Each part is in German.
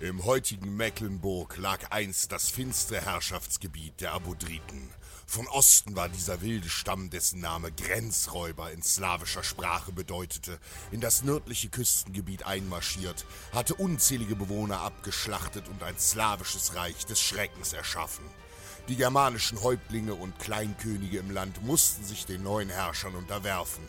Im heutigen Mecklenburg lag einst das finstere Herrschaftsgebiet der Abodriten. Von Osten war dieser wilde Stamm, dessen Name Grenzräuber in slawischer Sprache bedeutete, in das nördliche Küstengebiet einmarschiert, hatte unzählige Bewohner abgeschlachtet und ein slawisches Reich des Schreckens erschaffen. Die germanischen Häuptlinge und Kleinkönige im Land mussten sich den neuen Herrschern unterwerfen.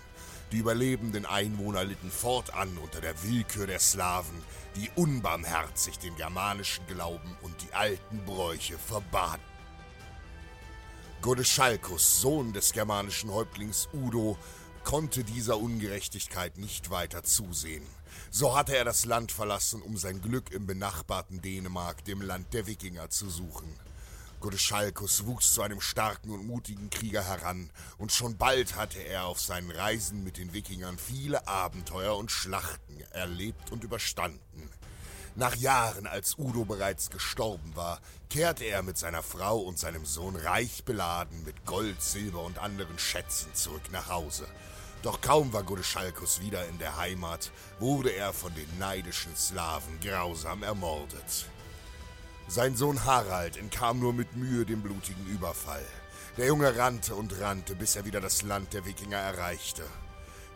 Die überlebenden Einwohner litten fortan unter der Willkür der Slawen, die unbarmherzig den germanischen Glauben und die alten Bräuche verbaten. Godeschalkus, Sohn des germanischen Häuptlings Udo, konnte dieser Ungerechtigkeit nicht weiter zusehen. So hatte er das Land verlassen, um sein Glück im benachbarten Dänemark, dem Land der Wikinger, zu suchen. Godeschalkus wuchs zu einem starken und mutigen Krieger heran, und schon bald hatte er auf seinen Reisen mit den Wikingern viele Abenteuer und Schlachten erlebt und überstanden. Nach Jahren, als Udo bereits gestorben war, kehrte er mit seiner Frau und seinem Sohn reich beladen mit Gold, Silber und anderen Schätzen zurück nach Hause. Doch kaum war Godeschalkus wieder in der Heimat, wurde er von den neidischen Slawen grausam ermordet. Sein Sohn Harald entkam nur mit Mühe dem blutigen Überfall. Der Junge rannte und rannte, bis er wieder das Land der Wikinger erreichte.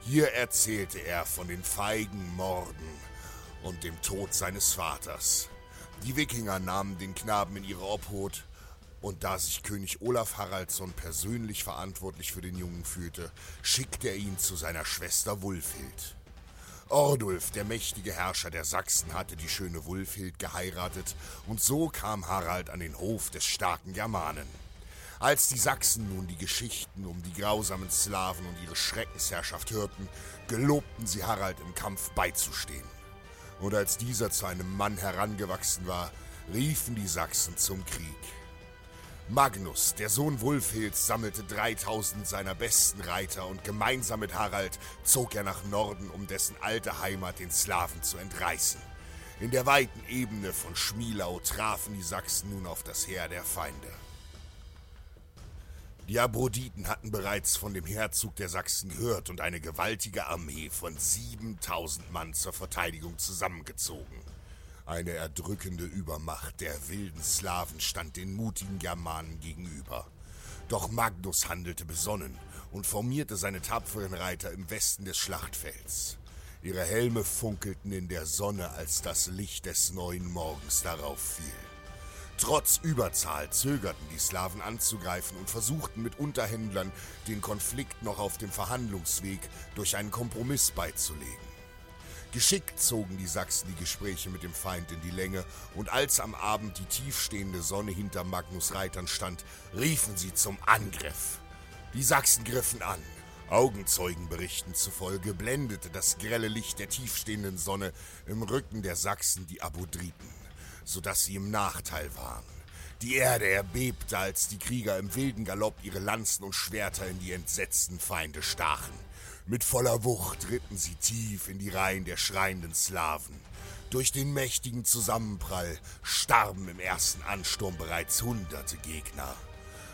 Hier erzählte er von den feigen Morden und dem Tod seines Vaters. Die Wikinger nahmen den Knaben in ihre Obhut, und da sich König Olaf Haraldsson persönlich verantwortlich für den Jungen fühlte, schickte er ihn zu seiner Schwester Wulfhild. Ordulf, der mächtige Herrscher der Sachsen, hatte die schöne Wulfhild geheiratet, und so kam Harald an den Hof des starken Germanen. Als die Sachsen nun die Geschichten um die grausamen Slawen und ihre Schreckensherrschaft hörten, gelobten sie Harald im Kampf beizustehen. Und als dieser zu einem Mann herangewachsen war, riefen die Sachsen zum Krieg. Magnus, der Sohn Wulfhilds, sammelte 3000 seiner besten Reiter und gemeinsam mit Harald zog er nach Norden, um dessen alte Heimat den Slawen zu entreißen. In der weiten Ebene von Schmielau trafen die Sachsen nun auf das Heer der Feinde. Die Abroditen hatten bereits von dem Herzog der Sachsen gehört und eine gewaltige Armee von 7000 Mann zur Verteidigung zusammengezogen. Eine erdrückende Übermacht der wilden Slawen stand den mutigen Germanen gegenüber. Doch Magnus handelte besonnen und formierte seine tapferen Reiter im Westen des Schlachtfelds. Ihre Helme funkelten in der Sonne, als das Licht des neuen Morgens darauf fiel. Trotz Überzahl zögerten die Slawen anzugreifen und versuchten mit Unterhändlern den Konflikt noch auf dem Verhandlungsweg durch einen Kompromiss beizulegen. Geschickt zogen die Sachsen die Gespräche mit dem Feind in die Länge, und als am Abend die tiefstehende Sonne hinter Magnus Reitern stand, riefen sie zum Angriff. Die Sachsen griffen an. Augenzeugenberichten zufolge blendete das grelle Licht der tiefstehenden Sonne im Rücken der Sachsen die Abodriten, sodass sie im Nachteil waren. Die Erde erbebte, als die Krieger im wilden Galopp ihre Lanzen und Schwerter in die entsetzten Feinde stachen. Mit voller Wucht ritten sie tief in die Reihen der schreienden Slawen. Durch den mächtigen Zusammenprall starben im ersten Ansturm bereits hunderte Gegner.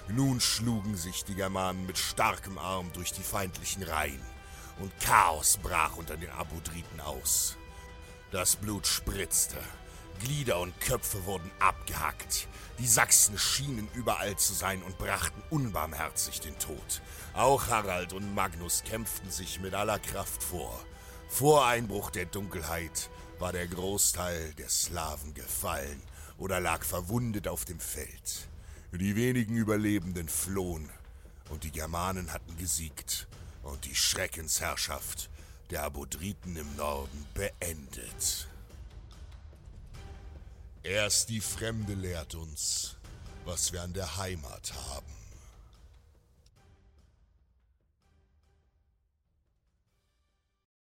Nun schlugen sich die Germanen mit starkem Arm durch die feindlichen Reihen, und Chaos brach unter den Abodriten aus. Das Blut spritzte, Glieder und Köpfe wurden abgehackt. Die Sachsen schienen überall zu sein und brachten unbarmherzig den Tod. Auch Harald und Magnus kämpften sich mit aller Kraft vor. Vor Einbruch der Dunkelheit war der Großteil der Slawen gefallen oder lag verwundet auf dem Feld. Die wenigen Überlebenden flohen und die Germanen hatten gesiegt und die Schreckensherrschaft der Abodriten im Norden beendet. Erst die Fremde lehrt uns, was wir an der Heimat haben.